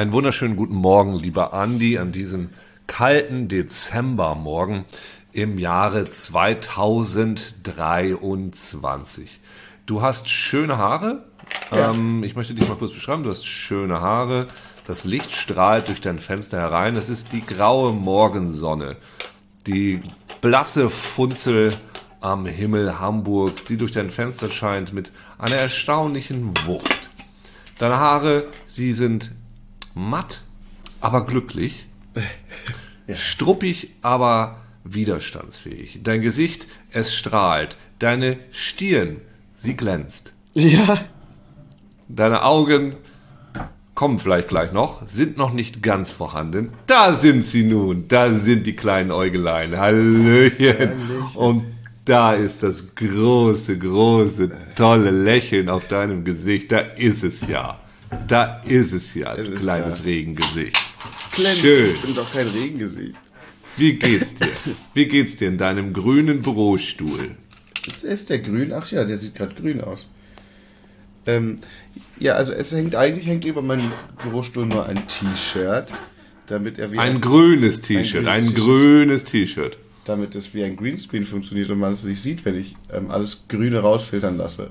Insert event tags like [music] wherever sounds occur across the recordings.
Einen wunderschönen guten Morgen, lieber Andi, an diesem kalten Dezembermorgen im Jahre 2023. Du hast schöne Haare. Ja. Ähm, ich möchte dich mal kurz beschreiben. Du hast schöne Haare. Das Licht strahlt durch dein Fenster herein. Es ist die graue Morgensonne. Die blasse Funzel am Himmel Hamburgs, die durch dein Fenster scheint mit einer erstaunlichen Wucht. Deine Haare, sie sind matt, aber glücklich. [laughs] Struppig, aber widerstandsfähig. Dein Gesicht, es strahlt. Deine Stirn, sie glänzt. Ja. Deine Augen kommen vielleicht gleich noch, sind noch nicht ganz vorhanden. Da sind sie nun. Da sind die kleinen Äugelein. Hallöchen. Und da ist das große, große, tolle Lächeln auf deinem Gesicht. Da ist es ja. Da ist es ja, Es kleines da. Regengesicht. Glänzend. Schön. Ich bin doch kein Regengesicht. Wie geht's dir? Wie geht's dir in deinem grünen Bürostuhl? Ist, ist der grün? Ach ja, der sieht gerade grün aus. Ähm, ja, also es hängt eigentlich hängt über meinem Bürostuhl nur ein T-Shirt, damit er wie Ein grünes T-Shirt, ein grünes T-Shirt. damit es wie ein Greenscreen funktioniert und man es nicht sieht, wenn ich ähm, alles Grüne rausfiltern lasse.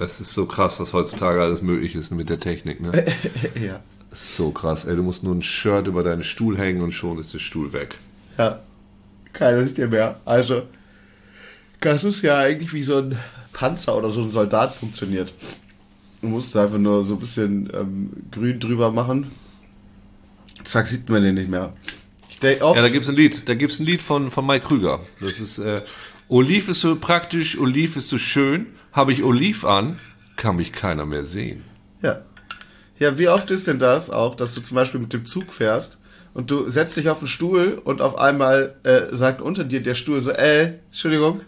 Es ist so krass, was heutzutage alles möglich ist mit der Technik, ne? [laughs] ja. So krass, ey. Du musst nur ein Shirt über deinen Stuhl hängen und schon ist der Stuhl weg. Ja. Keiner sieht dir mehr. Also, das ist ja eigentlich wie so ein Panzer oder so ein Soldat funktioniert. Du musst einfach nur so ein bisschen ähm, grün drüber machen. Zack, sieht man den nicht mehr. Ich denke auch. Ja, da gibt's ein Lied. Da gibt's ein Lied von, von Mike Krüger. Das ist, äh, Oliv ist so praktisch, Oliv ist so schön. Habe ich Oliv an, kann mich keiner mehr sehen. Ja. Ja, wie oft ist denn das auch, dass du zum Beispiel mit dem Zug fährst und du setzt dich auf den Stuhl und auf einmal äh, sagt unter dir der Stuhl so, äh, Entschuldigung,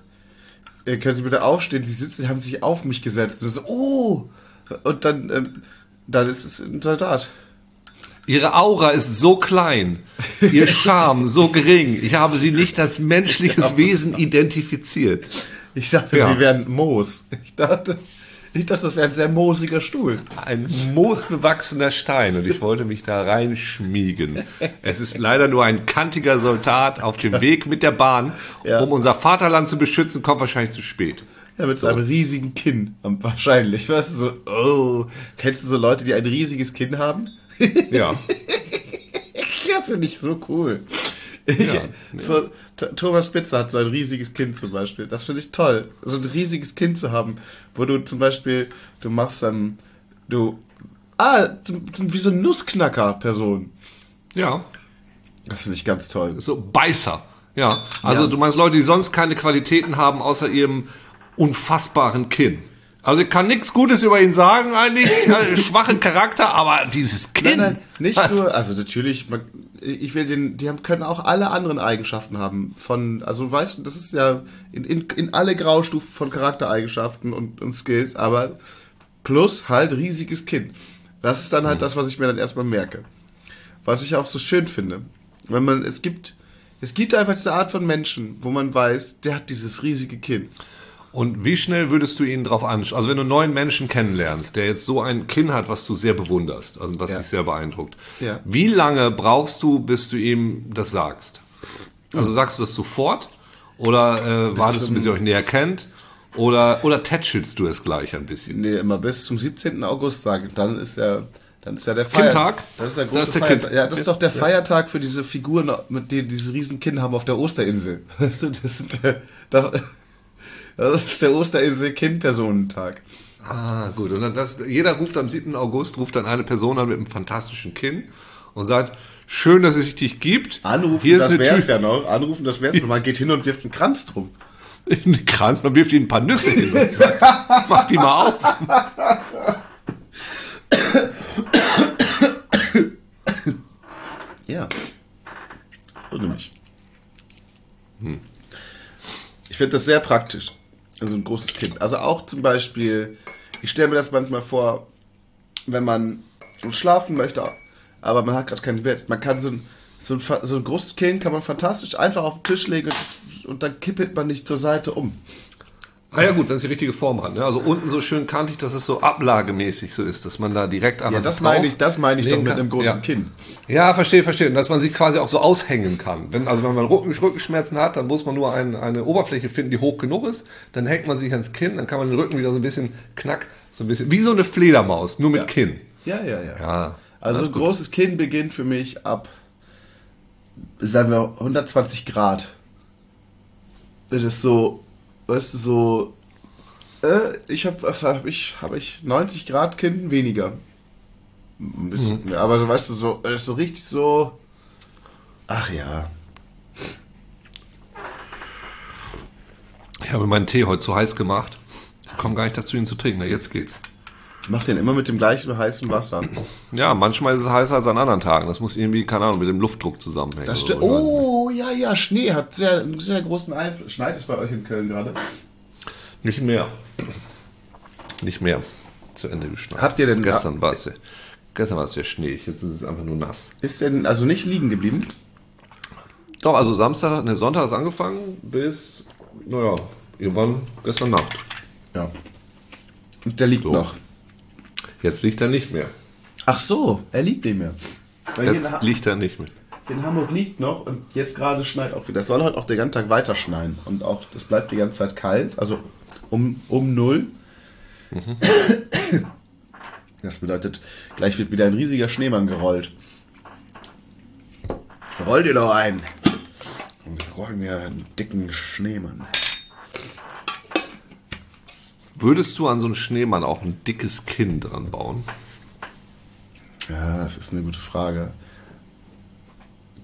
äh, können Sie bitte aufstehen? Sie sitzen, haben sich auf mich gesetzt. Und so, oh! Und dann, ähm, dann ist es ein Soldat. Ihre Aura ist so klein, ihr [laughs] Charme so gering. Ich habe sie nicht als menschliches Wesen identifiziert. Ich dachte, Ja. sie wären Moos. Ich dachte, ich dachte, das wäre ein sehr moosiger Stuhl. Ein moosbewachsener Stein und ich wollte mich da reinschmiegen. Es ist leider nur ein kantiger Soldat auf dem [laughs] Weg mit der Bahn, Ja. um unser Vaterland zu beschützen, kommt wahrscheinlich zu spät. Ja, mit so einem riesigen Kinn. Wahrscheinlich. Weißt du, so, oh. Kennst du so Leute, die ein riesiges Kinn haben? Ja. [laughs] Das finde ich so cool. Ich, Ja, so, T- Thomas Spitzer hat so ein riesiges Kind zum Beispiel. Das finde ich toll. So ein riesiges Kind zu haben, wo du zum Beispiel, du machst dann, du, ah, wie so eine Nussknacker-Person. Ja. Das finde ich ganz toll. So Beißer. Ja. Also Ja. du meinst Leute, die sonst keine Qualitäten haben, außer ihrem unfassbaren Kinn. Also ich kann nichts Gutes über ihn sagen, eigentlich. Äh, [laughs] Schwachen Charakter, aber dieses Kinn. Nein, nein, nicht nur, also natürlich, man, ich will den, die haben, können auch alle anderen Eigenschaften haben. Von, also weißt du, das ist ja in, in, in alle Graustufen von Charaktereigenschaften und, und Skills, aber plus halt riesiges Kind. Das ist dann halt das, was ich mir dann erstmal merke. Was ich auch so schön finde. Wenn man, es gibt, es gibt einfach diese Art von Menschen, wo man weiß, der hat dieses riesige Kinn. Und wie schnell würdest du ihn drauf anschauen? Also wenn du einen neuen Menschen kennenlernst, der jetzt so ein Kinn hat, was du sehr bewunderst, also was Ja. dich sehr beeindruckt. Ja. Wie lange brauchst du, bis du ihm das sagst? Also sagst du das sofort? Oder äh, wartest du, bis ihr euch näher kennt? Oder, oder tätschelst du es gleich ein bisschen? Nee, immer bis zum 17. August sagen. Dann ist ja, dann ist ja der Kindtag? Das ist der Das große ist der Feiertag. Kind- Ja, das ist doch der Feiertag für diese Figuren, mit denen dieses Riesenkinn haben auf der Osterinsel. [laughs] Das der, das, das ist der Osterinsel-Kind-Personentag. Ah, gut. Und dann das, jeder ruft am 7. August, ruft dann eine Person an mit einem fantastischen Kinn und sagt, schön, dass es dich gibt. Anrufen, Hier ist das eine wär's Tüte. ja noch. Anrufen, das wär's [laughs] noch. Man geht hin und wirft einen Kranz drum. [laughs] Einen Kranz, man wirft ihnen ein paar Nüsse hin [laughs] und sagt, mach die mal auf. Ja. So nämlich. Ich finde das sehr praktisch. Also ein großes Kind. Also auch zum Beispiel, ich stelle mir das manchmal vor, wenn man schlafen möchte, aber man hat gerade kein Bett. Man kann so ein, so ein, so ein großes Kind kann man fantastisch einfach auf den Tisch legen und, und dann kippelt man nicht zur Seite um. Ah ja gut, wenn es die richtige Form hat. Ne? Also unten so schön kantig, dass es so ablagemäßig so ist, dass man da direkt Ja, das meine ich, das meine ich doch mit einem großen ja. Kinn. Ja, verstehe, verstehe. Und dass man sich quasi auch so aushängen kann. Wenn, also wenn man Rücken, Rückenschmerzen hat, dann muss man nur ein, eine Oberfläche finden, die hoch genug ist. Dann hängt man sich ans Kinn, dann kann man den Rücken wieder so ein bisschen knack, so ein bisschen, wie so eine Fledermaus, nur mit Ja. Kinn. Ja, ja, ja. Ja. Also gut. großes Kinn beginnt für mich ab, sagen wir, 120 Grad. Das ist so, weißt du, so, äh, ich habe, was habe ich, habe ich 90 Grad Kinn weniger. Bisschen, Mhm. aber so, weißt du, so, ist so richtig so, ach ja. Ich habe meinen Tee heute zu heiß gemacht. Ich komme gar nicht dazu, ihn zu trinken. Na, jetzt geht's. Ich mach den immer mit dem gleichen heißen Wasser. Ja, manchmal ist es heißer als an anderen Tagen. Das muss irgendwie, keine Ahnung, mit dem Luftdruck zusammenhängen. Das stimmt. so. Oh, ja, ja, Schnee hat sehr, einen sehr großen Einfluss. Schneit es bei euch in Köln gerade? Nicht mehr. Nicht mehr. Zu Ende geschneit. Habt ihr denn- Gestern war es ja, gestern war es ja schneeig. Jetzt ist es einfach nur nass. Ist denn also nicht liegen geblieben? Doch, also Samstag, ne, Sonntag ist angefangen bis, naja, irgendwann gestern Nacht. Ja. Und der liegt So. noch. Jetzt liegt er nicht mehr. Ach so, er liegt nicht mehr. Weil Jetzt liegt er nicht mehr. in Hamburg liegt noch und jetzt gerade schneit auch wieder. Das soll heute auch den ganzen Tag weiter schneien. Und auch, das bleibt die ganze Zeit kalt, also um, um null. Das bedeutet, gleich wird wieder ein riesiger Schneemann gerollt. Roll dir doch ein. Und roll mir einen dicken Schneemann. Würdest du an so einen Schneemann auch ein dickes Kinn dran bauen? Ja, das ist eine gute Frage.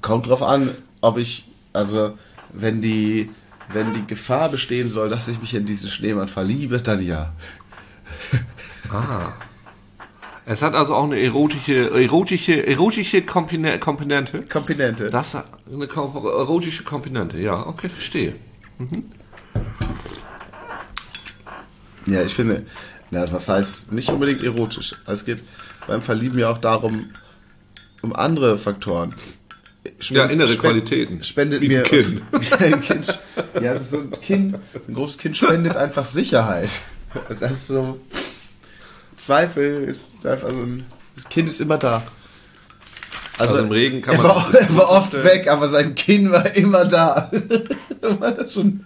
Kommt drauf an, ob ich, also, wenn die, wenn die Gefahr bestehen soll, dass ich mich in diesen Schneemann verliebe, dann ja. Ah. Es hat also auch eine erotische, erotische, erotische Kompine- Komponente. Komponente. Das hat eine erotische Komponente, ja, okay, verstehe. Ja, ich finde, na, was heißt nicht unbedingt erotisch. Es geht beim Verlieben ja auch darum, um andere Faktoren. Spend- Ja, innere spend- Qualitäten. Spendet Wie ein mir Kind. [laughs] Wie ein kind. Ja, es ist so ein Kind, ein großes Kind spendet [laughs] einfach Sicherheit. Das ist so. Zweifel ist einfach so ein. Das Kind ist immer da. Also im Regen kann er man War, sich [laughs] er war oft weg, aber sein Kind war immer da. Wenn man das schon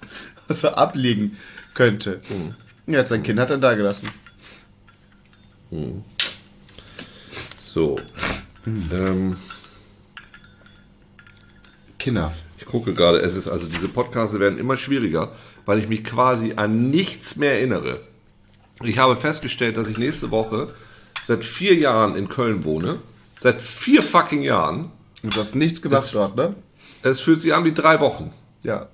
so ablegen könnte. Mhm. Ja, sein Kind hat er da gelassen. So. Ähm, Kinder. ich gucke gerade, es ist also diese Podcasts werden immer schwieriger, weil ich mich quasi an nichts mehr erinnere. Ich habe festgestellt, dass ich nächste Woche seit vier Jahren in Köln wohne. Seit vier fucking Jahren. Und du hast nichts gemacht Das- dort, ne? Es fühlt sich an wie drei Wochen. Ja.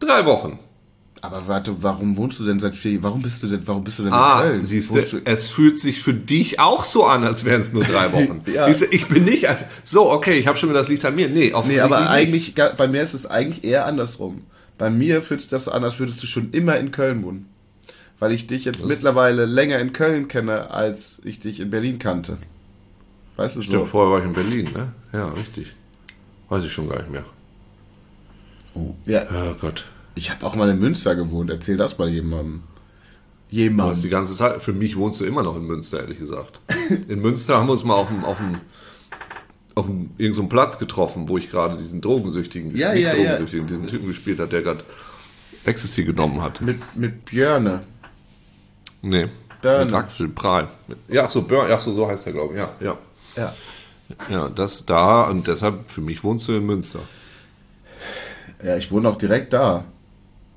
Drei Wochen. Aber warte, warum wohnst du denn seit vier Warum bist du denn, warum bist du denn in Ah, Köln? siehst du, es fühlt sich für dich auch so an, als wären es nur drei [laughs] Wochen. Ja. Du, ich bin nicht als, so, okay, ich habe schon wieder das Licht an mir. Nee, auf Nee, aber eigentlich, ga- bei mir ist es eigentlich eher andersrum. Bei mir fühlt sich das so an, als würdest du schon immer in Köln wohnen. Weil ich dich jetzt mittlerweile länger in Köln kenne, als ich dich in Berlin kannte. Weißt du Stimmt, so? vorher war ich in Berlin, ne? Ja, richtig. Weiß ich schon gar nicht mehr. Oh. Ja, Oh Gott. Ich habe auch mal in Münster gewohnt. Erzähl das mal jemandem. Du hast die ganze Zeit, für mich wohnst du immer noch in Münster, ehrlich gesagt. [laughs] In Münster haben wir uns mal auf dem, auf dem, auf dem, irgendeinem Platz getroffen, wo ich gerade diesen Drogensüchtigen, Ja, ja, ja. Drogensüchtigen, diesen Typen gespielt hat, der gerade Ecstasy genommen hat. Mit, mit Björne. Nee. Burn. Mit Axel Prahl. Ja, ach so, Burn, ach so, so heißt er, glaube ich. Ja, ja. Ja. Ja, das da und deshalb, für mich wohnst du in Münster. Ja, ich wohne auch direkt da.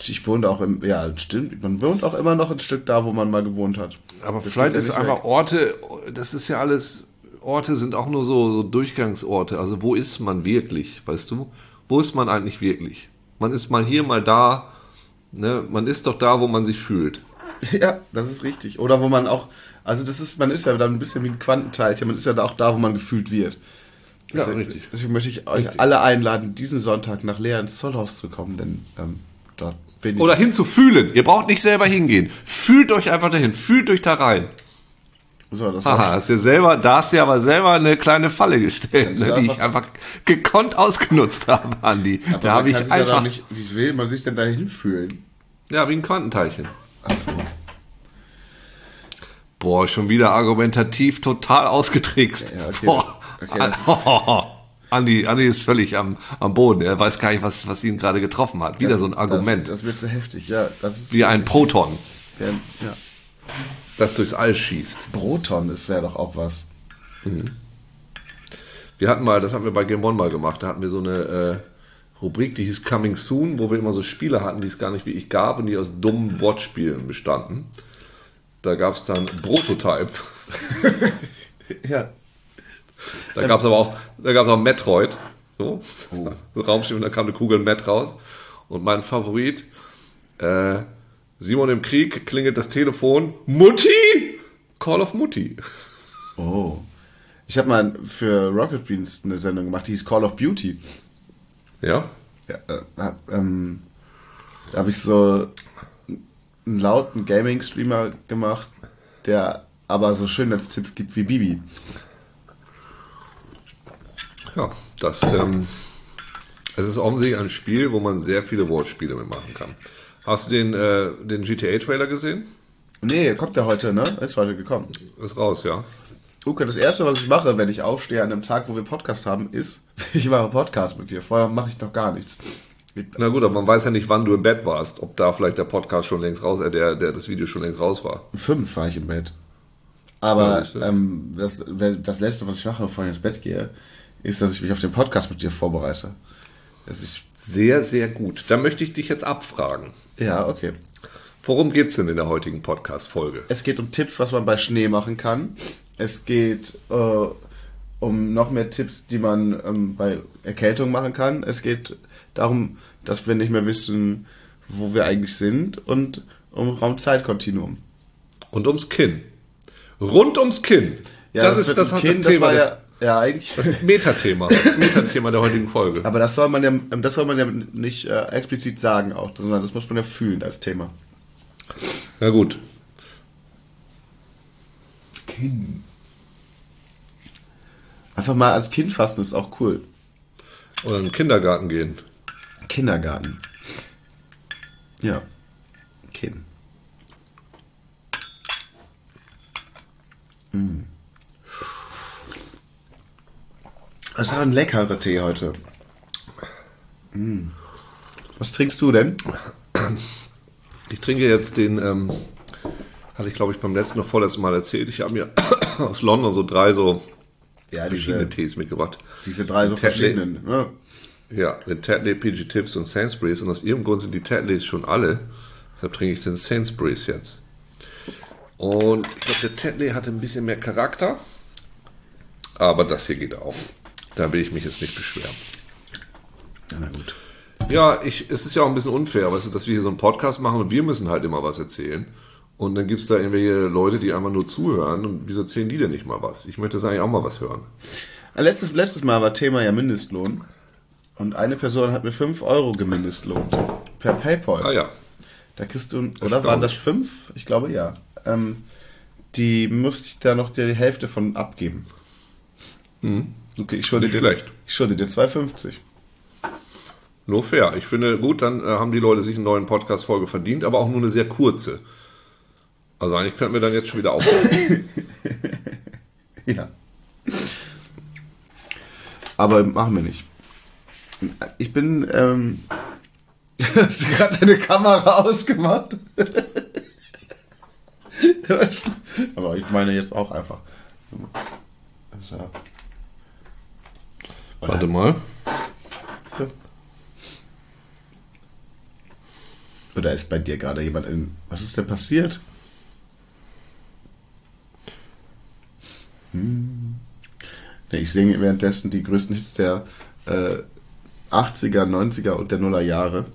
Ich wohne auch im, ja, stimmt, man wohnt auch immer noch ein Stück da, wo man mal gewohnt hat. Aber Das vielleicht ist weg. Orte, das ist ja alles, Orte sind auch nur so, so Durchgangsorte. Also wo ist man wirklich, weißt du? Wo ist man eigentlich wirklich? Man ist mal hier, mal da. Ne? Man ist doch da, wo man sich fühlt. [laughs] Ja, das ist richtig. Oder wo man auch, also das ist, man ist ja dann ein bisschen wie ein Quantenteilchen, man ist ja da auch da, wo man gefühlt wird. Ja, Deswegen- richtig. Deswegen möchte ich euch Richtig. alle einladen, diesen Sonntag nach Leer ins Zollhaus zu kommen, denn ähm, dort bin ich. Oder hinzufühlen. Ihr braucht nicht selber hingehen. Fühlt euch einfach dahin. Fühlt euch da rein. so, das Haha, hast du selber, da hast du ja aber selber eine kleine Falle gestellt, ne, die ich einfach gekonnt ausgenutzt habe, Andi. aber Da habe ich ja einfach. nicht, wie will man sich denn da hinfühlen? Ja, wie ein Quantenteilchen. Ach so. Boah, schon wieder argumentativ total ausgetrickst. Ja, okay. Boah. Okay, das- [laughs] Andi, Andi ist völlig am, am Boden. Er weiß gar nicht, was, was ihn gerade getroffen hat. Wieder so ein Argument. Das, das wird so heftig, ja. Das ist wie ein Proton, Ja, ja. das durchs All schießt. Broton, das wäre doch auch was. Wir hatten mal, das hatten wir bei Game One mal gemacht, da hatten wir so eine äh, Rubrik, die hieß Coming Soon, wo wir immer so Spiele hatten, die es gar nicht wie ich gab und die aus dummen Wortspielen bestanden. Da gab es dann Prototype. [laughs] Ja. Da gab es aber auch, da gab es auch Metroid. So, [laughs] so Raumschiff und da kam eine Kugel Met raus. Und mein Favorit, äh, Simon im Krieg, klingelt das Telefon. Mutti! Call of Mutti. Oh. Ich habe mal für Rocket Beans eine Sendung gemacht, die hieß Call of Beauty. Ja? Ja, äh, hab, ähm, da habe ich so einen lauten Gaming-Streamer gemacht, der aber so schön als Tipps gibt wie Bibi. Ja, das ähm, es ist offensichtlich ein Spiel, wo man sehr viele Wortspiele mitmachen kann. Hast du den, äh, den GTA-Trailer gesehen? Nee, kommt der heute, ne? Ist heute gekommen. Ist raus, ja. Luca, das erste, was ich mache, wenn ich aufstehe an einem Tag, wo wir Podcast haben, ist, [laughs] ich mache Podcast mit dir. Vorher mache ich noch gar nichts. Ich, Na gut, aber man weiß ja nicht, wann du im Bett warst. Ob da vielleicht der Podcast schon längst raus, äh, der, der, das Video schon längst raus war. fünf war ich im Bett. Ja, Aber du. ähm, das, das letzte, was ich mache, bevor ich ins Bett gehe, ist, dass ich mich auf den Podcast mit dir vorbereite. Dass ich, Sehr, sehr gut. Da möchte ich dich jetzt abfragen. ja, okay. Worum geht's denn in der heutigen Podcast-Folge? Es geht um Tipps, was man bei Schnee machen kann. Es geht äh, um noch mehr Tipps, die man ähm, bei Erkältung machen kann. Es geht darum, dass wir nicht mehr wissen, wo wir eigentlich sind und um Raumzeitkontinuum. Und ums Kinn. Rund ums Kinn. das, ist mit das, dem das, Kind, das Thema, das, ja, ja eigentlich. Metathema. Das [laughs] Metathema der heutigen Folge. Aber das soll man ja, das soll man ja nicht äh, explizit sagen auch, sondern das muss man ja fühlen als Thema. Na gut. Kind. Einfach mal als Kind fassen ist auch cool. Oder in den Kindergarten gehen. Kindergarten. Ja. Kind. Mm. Das ist ein leckerer Tee heute. Mm. Was trinkst du denn? Ich trinke jetzt den, ähm, hatte ich glaube ich beim letzten oder vorletzten Mal erzählt. Ich habe mir [coughs] aus London so drei so Ja, verschiedene diese, Tees mitgebracht. diese drei so Tetley. verschiedenen. Ne? Ja, den Tetley, PG Tips und Sainsbury's. Und aus irgendeinem Grund sind die Tetleys schon alle. Deshalb trinke ich den Sainsbury's jetzt. Und ich glaube, der Tetley hatte ein bisschen mehr Charakter. Aber das hier geht auch. Da will ich mich jetzt nicht beschweren. Na gut. Ja, ich, es ist ja auch ein bisschen unfair, weißt du, dass wir hier so einen Podcast machen und wir müssen halt immer was erzählen. Und dann gibt's da irgendwelche Leute, die einfach nur zuhören und wieso erzählen die denn nicht mal was? Ich möchte jetzt eigentlich auch mal was hören. Letztes, letztes Mal war Thema ja Mindestlohn. Und eine Person hat mir 5 Euro gemindestlohnt. Per PayPal. Ah ja, Da kriegst du, oder waren das 5? Ich glaube ja. Ähm, die musste ich da noch die Hälfte von abgeben. Okay, ich schulde dir, schlecht. ich schulde dir 2,50. nur fair. Ich finde, gut, dann äh, haben die Leute sich eine neuen Podcast-Folge verdient, aber auch nur eine sehr kurze. Also eigentlich könnten wir dann jetzt schon wieder aufhören. [laughs] Ja. Aber machen wir nicht. Ich bin, ähm, [laughs] hast du gerade deine Kamera ausgemacht? [laughs] Aber ich meine jetzt auch einfach. So. Warte mal. So. Oder ist bei dir gerade jemand in. Was ist denn passiert? Hm. Ich singe währenddessen die größten Hits der äh, 80er, 90er und der Nuller Jahre.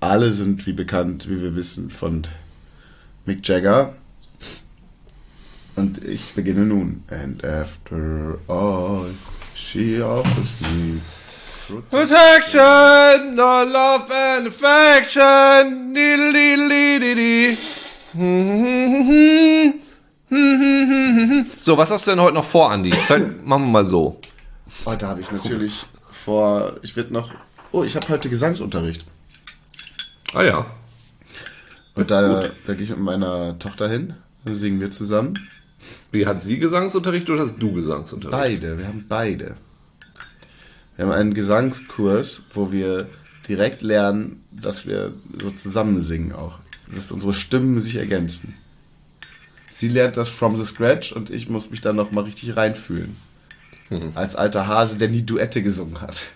Alle sind, wie bekannt, wie wir wissen, von Mick Jagger. Und ich beginne nun. And after all, she offers me Protection, no love and affection. [laughs] So, was hast du denn heute noch vor, Andi? Machen wir mal so. Oh, da habe ich natürlich vor. Ich werde noch. Oh, ich habe heute Gesangsunterricht. Ah ja. Und da, da gehe ich mit meiner Tochter hin, dann singen wir zusammen. Wie hat sie Gesangsunterricht oder hast du Gesangsunterricht? Beide, wir haben beide. Wir haben einen Gesangskurs, wo wir direkt lernen, dass wir so zusammen singen auch. Dass unsere Stimmen sich ergänzen. Sie lernt das from the scratch und ich muss mich dann noch mal richtig reinfühlen. Als alter Hase, der nie Duette gesungen hat.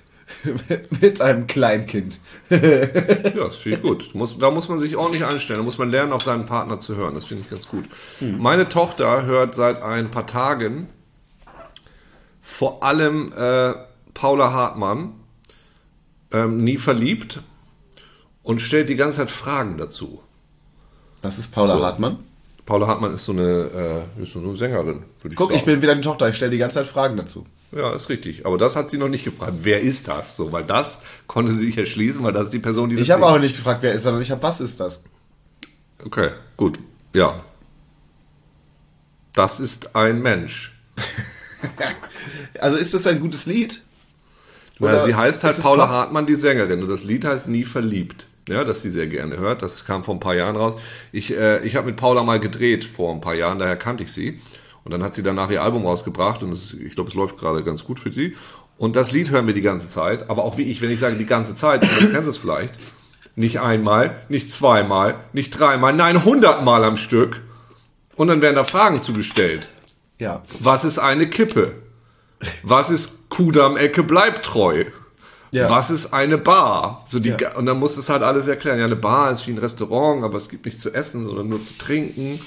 [laughs] mit, einem Kleinkind. [laughs] Ja, das finde ich gut. Muss, da muss man sich ordentlich einstellen. Da muss man lernen, auf seinen Partner zu hören. Das finde ich ganz gut. Meine Tochter hört seit ein paar Tagen vor allem äh, Paula Hartmann, ähm, nie verliebt, und stellt die ganze Zeit Fragen dazu. Das ist Paula So. Hartmann. Paula Hartmann ist so eine, äh, ist so eine Sängerin, ich Guck, sagen. ich bin wieder die Tochter, ich stelle die ganze Zeit Fragen dazu. Ja, ist richtig. Aber das hat sie noch nicht gefragt. Wer ist das? So, weil das konnte sie sich erschließen, weil das ist die Person, die das Ich habe auch nicht gefragt, wer ist, sondern ich habe, was ist das? Okay, gut. Ja. Das ist ein Mensch. [laughs] Also ist das ein gutes Lied? Ja, sie heißt halt Paula Pop? Hartmann, die Sängerin. Und das Lied heißt Nie verliebt. Ja, das sie sehr gerne hört. Das kam vor ein paar Jahren raus. Ich, äh, ich habe mit Paula mal gedreht vor ein paar Jahren, daher kannte ich sie. Und dann hat sie danach ihr Album rausgebracht und es, ich glaube, es läuft gerade ganz gut für sie. Und das Lied hören wir die ganze Zeit. Aber auch wie ich, wenn ich sage die ganze Zeit, dann kennst du es vielleicht. Nicht einmal, nicht zweimal, nicht dreimal, nein, hundertmal am Stück. Und dann werden da Fragen zugestellt. Ja. Was ist eine Kippe? Was ist Kudamm-Ecke bleibt treu? Ja. Was ist eine Bar? So die, Ja. Und dann muss es halt alles erklären. Ja, eine Bar ist wie ein Restaurant, aber es gibt nichts zu essen, sondern nur zu trinken.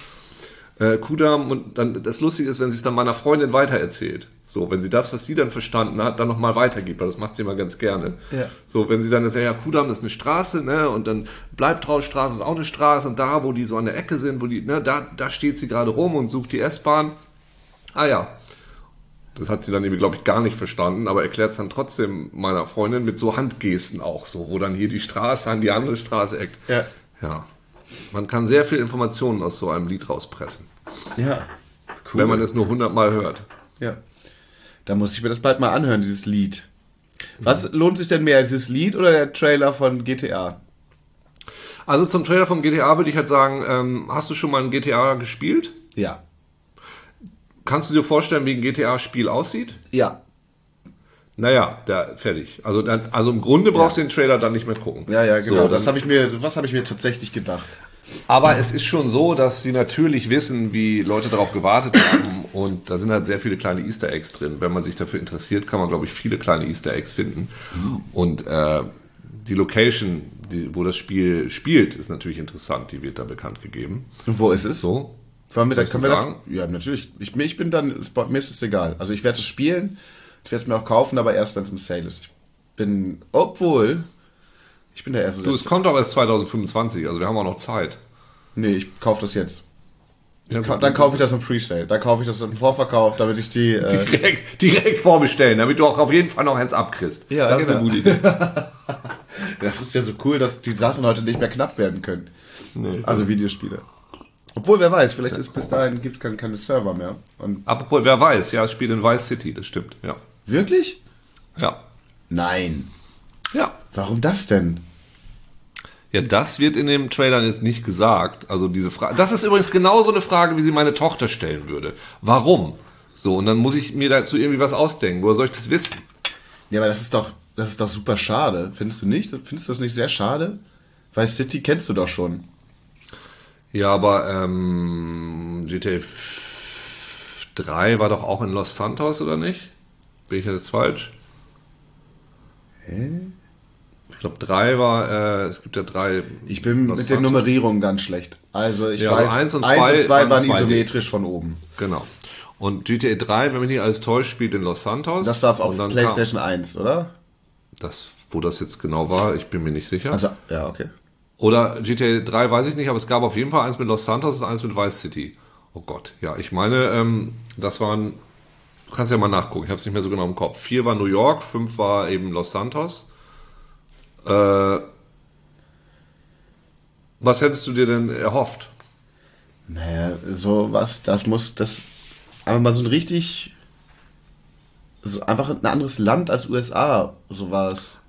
Äh, Kudam und dann das Lustige ist, wenn sie es dann meiner Freundin weitererzählt. So, wenn sie das, was sie dann verstanden hat, dann nochmal weitergibt, weil das macht sie immer ganz gerne. Ja. So, wenn sie dann sagt, ja, Kudam ist eine Straße, ne, und dann Bleibtraustraße ist auch eine Straße und da, wo die so an der Ecke sind, wo die, ne, da, da steht sie gerade rum und sucht die S-Bahn. Ah ja. Das hat sie dann eben, glaube ich, gar nicht verstanden, aber erklärt es dann trotzdem meiner Freundin mit so Handgesten auch so, wo dann hier die Straße an die andere Straße eckt. Ja. Ja. Man kann sehr viel Informationen aus so einem Lied rauspressen, Ja. Cool. wenn man es nur hundertmal hört. ja. Da muss ich mir das bald mal anhören, dieses Lied. Was lohnt sich denn mehr, dieses Lied oder der Trailer von GTA? Also zum Trailer vom GTA würde ich halt sagen, ähm, hast du schon mal ein GTA gespielt? Ja. Kannst du dir vorstellen, wie ein GTA-Spiel aussieht? Ja. Naja, da, fertig. Also, dann, also im Grunde brauchst Ja. du den Trailer dann nicht mehr gucken. Ja, ja, genau. So, das habe ich mir, was habe ich mir tatsächlich gedacht? Aber es ist schon so, dass sie natürlich wissen, wie Leute darauf gewartet haben. Und da sind halt sehr viele kleine Easter Eggs drin. Wenn man sich dafür interessiert, kann man, glaube ich, viele kleine Easter Eggs finden. Und äh, die Location, die, wo das Spiel spielt, ist natürlich interessant. Die wird da bekannt gegeben. Und wo ist es? So. Wollen wir, da, können wir das? Ja, natürlich. Ich, ich bin dann, mir ist es egal. Also ich werde es spielen, ich werde es mir auch kaufen, aber erst wenn es im Sale ist. Ich bin, obwohl, ich bin der erste. Du, es kommt aber erst 2025, also wir haben auch noch Zeit. nee, ich kaufe das jetzt. Ja, Ka- Dann kaufe ich das im Presale. Dann kaufe ich das im Vorverkauf, damit ich die. Äh, direkt, direkt vorbestellen, damit du auch auf jeden Fall noch eins abkriegst. Ja, das ist eine genau. gute Idee. [laughs] das ist ja so cool, dass die Sachen heute nicht mehr knapp werden können. Also Videospiele. Obwohl, wer weiß, vielleicht ist bis dahin gibt's keine, keine Server mehr. Und Apropos, wer weiß, ja, es spielt in Vice City, das stimmt, ja. Wirklich? Ja. Nein. Ja. Warum das denn? Ja, das wird in dem Trailer jetzt nicht gesagt. Also diese Frage. Das ist übrigens genauso eine Frage, wie sie meine Tochter stellen würde. Warum? So, und dann muss ich mir dazu irgendwie was ausdenken. Woher soll ich das wissen? Ja, aber das ist doch, das ist doch super schade. Findest du nicht? Findest du das nicht sehr schade? Weil City kennst du doch schon. Ja, aber ähm, GTA 3 war doch auch in Los Santos, oder nicht? Bin ich jetzt falsch? Hä? Ich glaube, 3 war, äh, es gibt ja drei. Ich bin mit den Santos. Nummerierungen ganz schlecht. Also ich Ja, also weiß, eins und eins zwei und zwei waren 2D. isometrisch von oben. Genau. Und GTA 3, wenn mich nicht alles täuscht, spielt in Los Santos. Das darf auf PlayStation 1, oder? Kam, das, wo das jetzt genau war, ich bin mir nicht sicher. Also, ja, okay. Oder GTA 3 weiß ich nicht, aber es gab auf jeden Fall eins mit Los Santos und eins mit Vice City. Oh Gott, ja, ich meine, ähm, das waren, kannst ja mal nachgucken, ich habe es nicht mehr so genau im Kopf. Vier war New York, fünf war eben Los Santos. Äh, was hättest du dir denn erhofft? Naja, so was, das muss, das, aber mal so ein richtig, so einfach ein anderes Land als USA, so war es.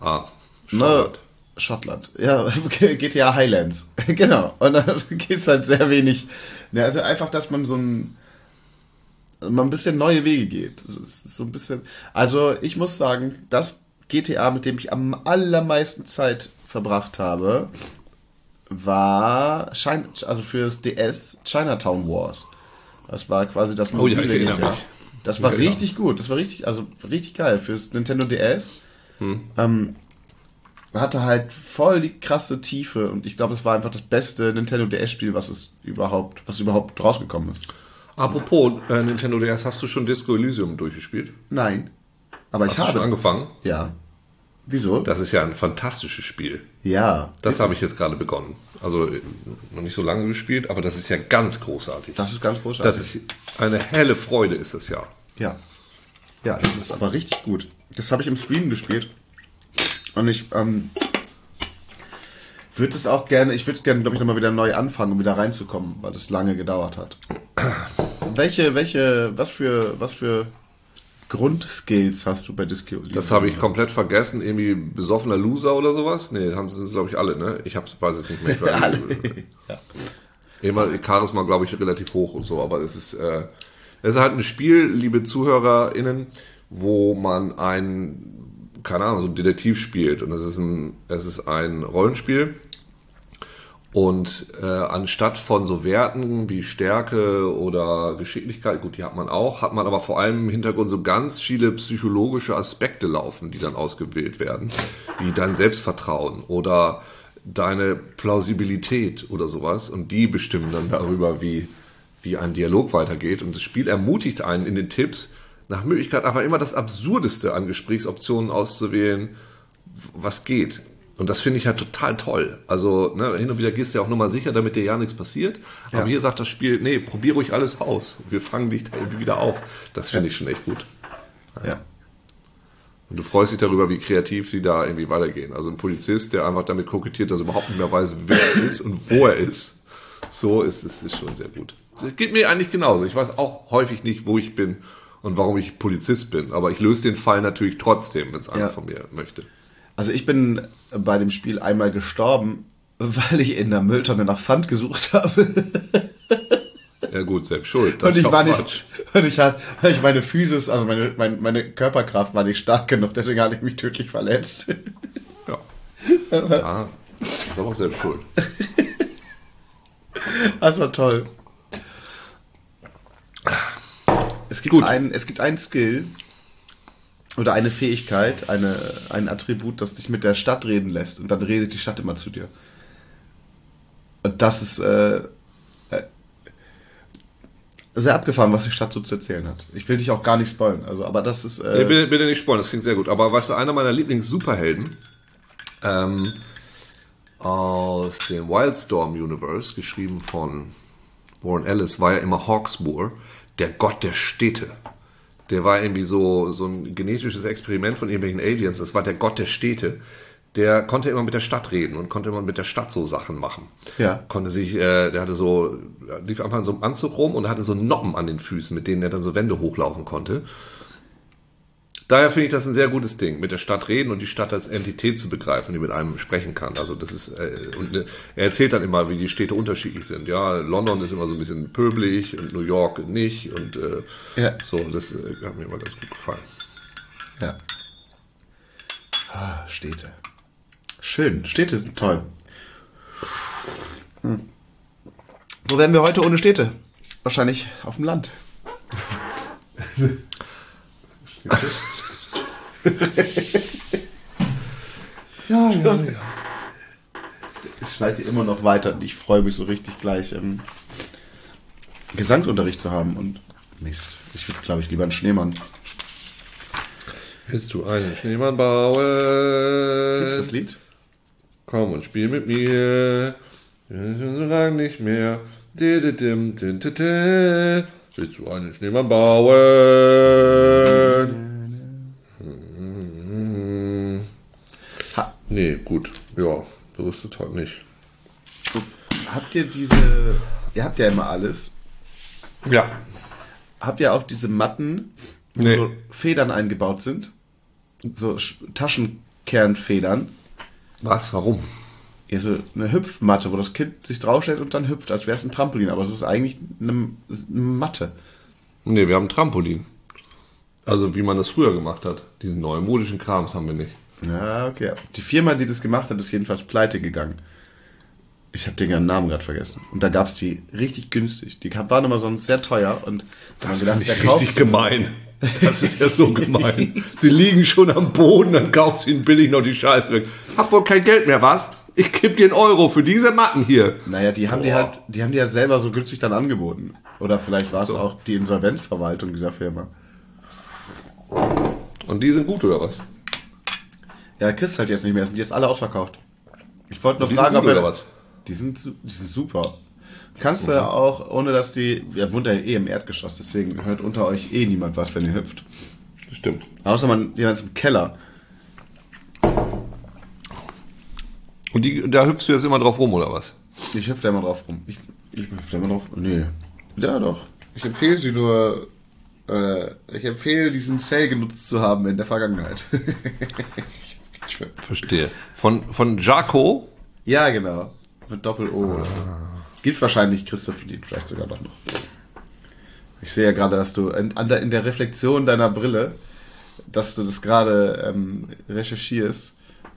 Ah, Ne? Charlotte. Schottland. Ja, [laughs] GTA Highlands. [laughs] Genau. Und dann [laughs] geht's halt sehr wenig. Ja, also einfach, dass man so ein, man ein bisschen neue Wege geht. So ein bisschen. Also ich muss sagen, das GTA, mit dem ich am allermeisten Zeit verbracht habe, war China, also fürs DS Chinatown Wars. Das war quasi das Oh ja, mobile ich erinnere GTA. mich. Das war Ja, genau. richtig gut. Das war richtig, also richtig geil fürs Nintendo DS. Hm. Ähm, hatte halt voll die krasse Tiefe und ich glaube, es war einfach das beste Nintendo DS-Spiel, was es überhaupt, was überhaupt rausgekommen ist. Apropos äh, Nintendo DS, hast du schon Disco Elysium durchgespielt? Nein. Aber ich Hast du schon habe. angefangen? Ja. Wieso? Das ist ja ein fantastisches Spiel. ja. Das habe ich jetzt gerade begonnen. Also äh, noch nicht so lange gespielt, aber das ist ja ganz großartig. Das ist ganz großartig. Das ist eine helle Freude, ist das ja. Ja. Ja, das ist aber richtig gut. Das habe ich im Stream gespielt. Und ich ähm, würde es auch gerne, ich würde es gerne, glaube ich, nochmal wieder neu anfangen, um wieder reinzukommen, weil das lange gedauert hat. welche, welche, was für, was für Grundskills hast du bei Disco? Das habe ich komplett vergessen. Irgendwie besoffener Loser oder sowas? Nee, das haben sie, glaube ich, alle, ne? Ich hab's, weiß es nicht mehr. [laughs] Alle. nicht. Immer Charisma, glaube ich, relativ hoch und so, aber es ist, äh, es ist halt ein Spiel, liebe ZuhörerInnen, wo man ein, keine Ahnung, so ein Detektiv spielt. Und es ist ein, es ist ein Rollenspiel. Und äh, anstatt von so Werten wie Stärke oder Geschicklichkeit, gut, die hat man auch, hat man aber vor allem im Hintergrund so ganz viele psychologische Aspekte laufen, die dann ausgewählt werden, wie dein Selbstvertrauen oder deine Plausibilität oder sowas. Und die bestimmen dann darüber, wie, wie ein Dialog weitergeht. Und das Spiel ermutigt einen in den Tipps, nach Möglichkeit einfach immer das Absurdeste an Gesprächsoptionen auszuwählen, was geht. Und das finde ich halt total toll. Also ne, hin und wieder gehst du ja auch nur mal sicher, damit dir ja nichts passiert. Aber Ja. hier sagt das Spiel, nee, probier ruhig alles aus. Wir fangen dich da irgendwie wieder auf. Das finde ich schon echt gut. Ja. Und du freust dich darüber, wie kreativ sie da irgendwie weitergehen. Also ein Polizist, der einfach damit kokettiert, dass er überhaupt nicht mehr weiß, wer er ist und wo er ist. So ist es ist schon sehr gut. Es geht mir eigentlich genauso. Ich weiß auch häufig nicht, wo ich bin und warum ich Polizist bin. Aber ich löse den Fall natürlich trotzdem, wenn es einer Ja. von mir möchte. Also ich bin bei dem Spiel einmal gestorben, [laughs] weil ich in der Mülltonne nach Pfand gesucht habe. Ja gut, selbst schuld. Das und ich war nicht, und ich hatte, ich meine Physis, also meine, meine, meine Körperkraft war nicht stark genug, deswegen hatte ich mich tödlich verletzt. Ja. ja. Ist aber auch selbst schuld. Das war toll. Es gibt, Gut. Einen, es gibt einen Skill oder eine Fähigkeit, eine, ein Attribut, das dich mit der Stadt reden lässt und dann redet die Stadt immer zu dir. Und das ist äh, äh, sehr abgefahren, was die Stadt so zu erzählen hat. Ich will dich auch gar nicht spoilen, also, aber das ist. Äh, Nee, bitte, bitte nicht spoilern, das klingt sehr gut. Aber weißt du, einer meiner Lieblings-Superhelden ähm, aus dem Wildstorm Universe, geschrieben von Warren Ellis, war ja immer Hawksmoor, der Gott der Städte. Der war irgendwie so, so ein genetisches Experiment von irgendwelchen Aliens. Das war der Gott der Städte. Der konnte immer mit der Stadt reden und konnte immer mit der Stadt so Sachen machen. Ja. Konnte sich, äh, der hatte so, er lief einfach in so einem Anzug rum und hatte so Noppen an den Füßen, mit denen er dann so Wände hochlaufen konnte. Daher finde ich das ein sehr gutes Ding, mit der Stadt reden und die Stadt als Entität zu begreifen, die mit einem sprechen kann. Also das ist äh, und äh, er erzählt dann immer, wie die Städte unterschiedlich sind. Ja, London ist immer so ein bisschen pöbelig und New York nicht und äh, Ja. so. Das äh, hat mir immer ganz gut gefallen. Ja. Ah, Städte. Schön, Städte sind toll. Hm. Wo wären wir heute ohne Städte? Wahrscheinlich auf dem Land. [laughs] [laughs] [laughs] Ja, ja, ja. Es schneit immer noch weiter und ich freue mich so richtig gleich ähm, Gesangsunterricht zu haben und Mist. Ich würde, glaube ich, lieber einen Schneemann. Willst du einen Schneemann bauen? Gibt's das Lied? Komm und spiel mit mir. Wir sind so lange nicht mehr. Willst du einen Schneemann bauen? Nee, gut. Ja, so ist es halt nicht. habt ihr diese. Ihr habt ja immer alles. Ja. Habt ihr auch diese Matten, wo Nee. so Federn eingebaut sind? So Sch- Taschenkernfedern. Was? Warum? ja, so eine Hüpfmatte, wo das Kind sich draufstellt und dann hüpft, als wäre es ein Trampolin. Aber es ist eigentlich eine, eine Matte. Nee, wir haben ein Trampolin. Also wie man das früher gemacht hat. Diesen neumodischen Krams haben wir nicht. Ja, okay. Die Firma, die das gemacht hat, ist jedenfalls pleite gegangen. Ich habe den ganzen Namen gerade vergessen. Und da gab's die richtig günstig. Die waren immer sonst sehr teuer und da gedacht, der kauft. richtig gemein. Das ist ja so gemein. [laughs] Sie liegen schon am Boden, dann kaufst du ihnen billig noch die Scheiße weg. Hab wohl kein Geld mehr, was? Ich geb dir einen Euro für diese Matten hier. Naja, die haben die Boah. halt, die haben die ja selber so günstig dann angeboten. Oder vielleicht war es So. auch die Insolvenzverwaltung dieser Firma. Und die sind gut, oder was? Ja, kriegst halt jetzt nicht mehr, sind jetzt alle ausverkauft. Ich wollte nur Die fragen, sind ob gut, er, oder was? Die sind, die sind super. Kannst du auch, ohne dass die, ja, wohnt ja eh im Erdgeschoss, deswegen hört unter euch eh niemand was, wenn ihr hüpft. Stimmt. Außer man, jemand ist im Keller. Und die, da hüpfst du jetzt immer drauf rum, oder was? Ich hüpfe da immer drauf rum. Ich, ich hüpfe da immer drauf. Nee. Ja, doch. Ich empfehle sie nur, äh, ich empfehle diesen Sale genutzt zu haben in der Vergangenheit. [laughs] Verstehe. Von, von Jaco? ja, genau. Mit Doppel-O. Gibt's wahrscheinlich Christoph Lied, vielleicht sogar noch. Ich sehe ja gerade, dass du in, der, in der Reflexion deiner Brille, dass du das gerade ähm, recherchierst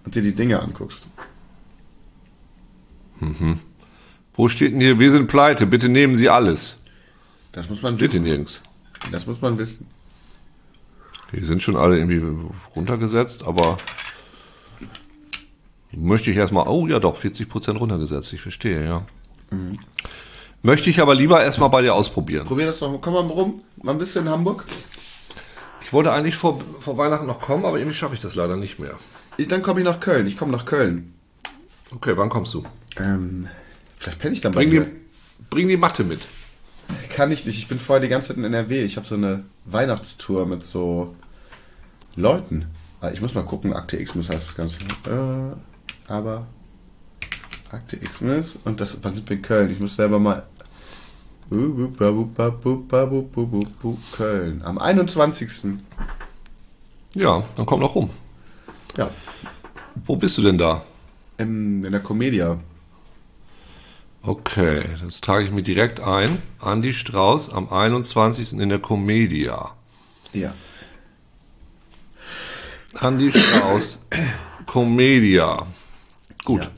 und dir die Dinge anguckst. Wo steht denn hier, wir sind pleite, bitte nehmen Sie alles. Das muss man Steht wissen. nirgends. Das muss man wissen. Die sind schon alle irgendwie runtergesetzt, aber möchte ich erstmal, oh ja doch, 40% runtergesetzt, ich verstehe, ja. Möchte ich aber lieber erstmal bei dir ausprobieren. Probier das doch. Komm mal rum. Mal ein bisschen in Hamburg. Ich wollte eigentlich vor, vor Weihnachten noch kommen, aber irgendwie schaffe ich das leider nicht mehr. Ich, dann komme ich nach Köln. Ich komme nach Köln. Okay, wann kommst du? Ähm, vielleicht penne ich dann bei Bring dir. die, bring die Matte mit. Kann ich nicht. Ich bin vorher die ganze Zeit in NRW. Ich habe so eine Weihnachtstour mit so Leuten. Ah, Ich muss mal gucken. Akte X muss das Ganze. Äh, aber Akte X ist und das wann sind wir in Köln? Ich muss selber mal. Köln. Am 21. Ja, dann komm doch rum. Ja. Wo bist du denn da? Im, in der Comedia. Okay, das trage ich mir direkt ein. Andi Strauß am 21. in der Comedia. Ja. Andi Strauß, Comedia. Gut. Ja.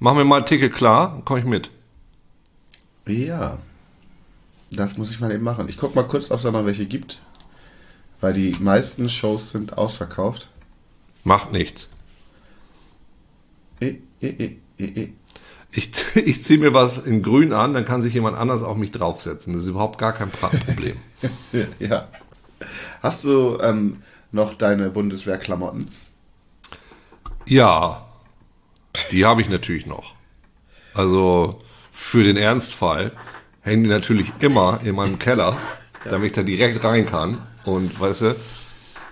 Machen wir mal ein Ticket klar, komme ich mit. Ja. Das muss ich mal eben machen. Ich guck mal kurz, ob es da noch welche gibt. Weil die meisten Shows sind ausverkauft. Macht nichts. Eh, eh, eh. Ich, [laughs] ich ziehe mir was in grün an, dann kann sich jemand anders auf mich draufsetzen. Das ist überhaupt gar kein Problem. [laughs] ja. Hast du ähm, noch deine Bundeswehrklamotten? Ja, die habe ich natürlich noch. Also für den Ernstfall hängen die natürlich immer in meinem Keller, damit ich da direkt rein kann. Und weißt du,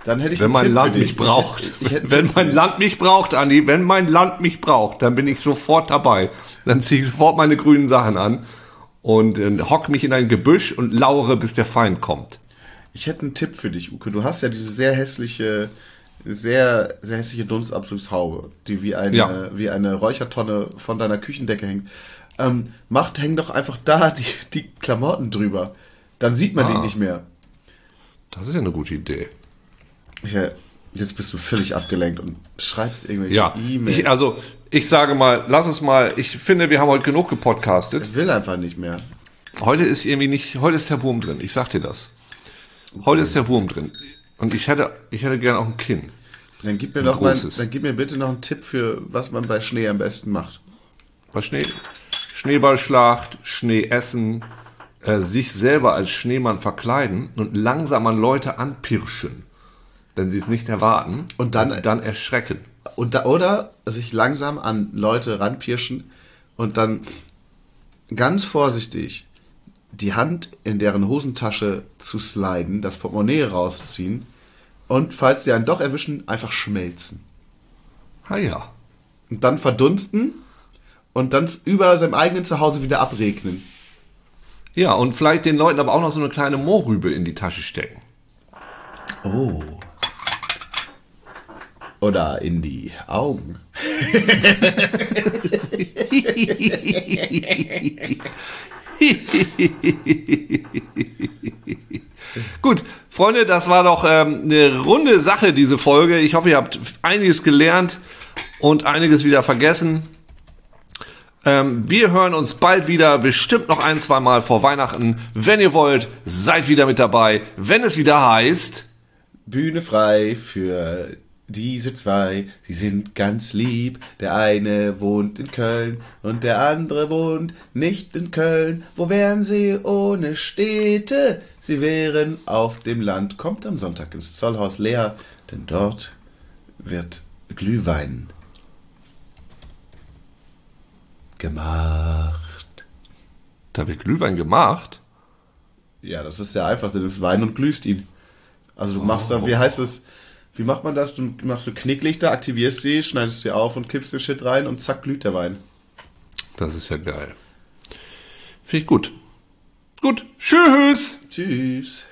Dann hätte ich wenn mein Tipp Land mich braucht, Ich, ich einen wenn mein. Land mich braucht, Andi, wenn mein Land mich braucht, dann bin ich sofort dabei. Dann ziehe ich sofort meine grünen Sachen an und äh, hock mich in ein Gebüsch und lauere, bis der Feind kommt. Ich hätte einen Tipp für dich, Uke. Du hast ja diese sehr hässliche, sehr, sehr hässliche Dunstabzugshaube, die wie eine, Ja. wie eine Räuchertonne von deiner Küchendecke hängt. Ähm, macht, häng doch einfach da die, die Klamotten drüber. Dann sieht man die Ah. nicht mehr. Das ist ja eine gute Idee. Ja, jetzt bist du völlig abgelenkt und schreibst irgendwelche Ja, E-Mails. also ich sage mal, lass uns mal, ich finde, wir haben heute genug gepodcastet. Ich will einfach nicht mehr. Heute ist irgendwie nicht, heute ist der Wurm drin, ich sag dir das. Heute ist der Wurm drin. Und ich hätte, ich hätte gern auch ein Kinn. Dann gib mir doch mal, dann gib mir bitte noch einen Tipp für, was man bei Schnee am besten macht. Bei Schnee, Schneeballschlacht, Schnee essen, äh, sich selber als Schneemann verkleiden und langsam an Leute anpirschen, wenn sie es nicht erwarten Und dann- sie dann erschrecken. Und da, oder sich langsam an Leute ranpirschen und dann ganz vorsichtig die Hand in deren Hosentasche zu sliden, das Portemonnaie rausziehen und falls sie einen doch erwischen, einfach schmelzen. Ah ja. Und dann verdunsten und dann über seinem eigenen Zuhause wieder abregnen. Ja, und vielleicht den Leuten aber auch noch so eine kleine Mohrrübe in die Tasche stecken. Oh. Oder in die Augen. [laughs] [laughs] Gut, Freunde, das war doch ähm, eine runde Sache, diese Folge. Ich hoffe, ihr habt einiges gelernt und einiges wieder vergessen. Ähm, wir hören uns bald wieder, bestimmt noch ein, zwei Mal vor Weihnachten. Wenn ihr wollt, seid wieder mit dabei. Wenn es wieder heißt... Bühne frei für diese zwei, sie sind ganz lieb. Der eine wohnt in Köln und der andere wohnt nicht in Köln. Wo wären sie ohne Städte? Sie wären auf dem Land. Kommt am Sonntag ins Zollhaus leer, denn dort wird Glühwein gemacht. Da wird Glühwein gemacht? Ja, das ist ja einfach, das ist Wein und glühst ihn. Also du machst da, wie heißt es, wie macht man das? Du machst so Knicklichter, aktivierst sie, schneidest sie auf und kippst den Shit rein und zack, glüht der Wein. Das ist ja geil. Finde ich gut. Gut, tschüss! Tschüss.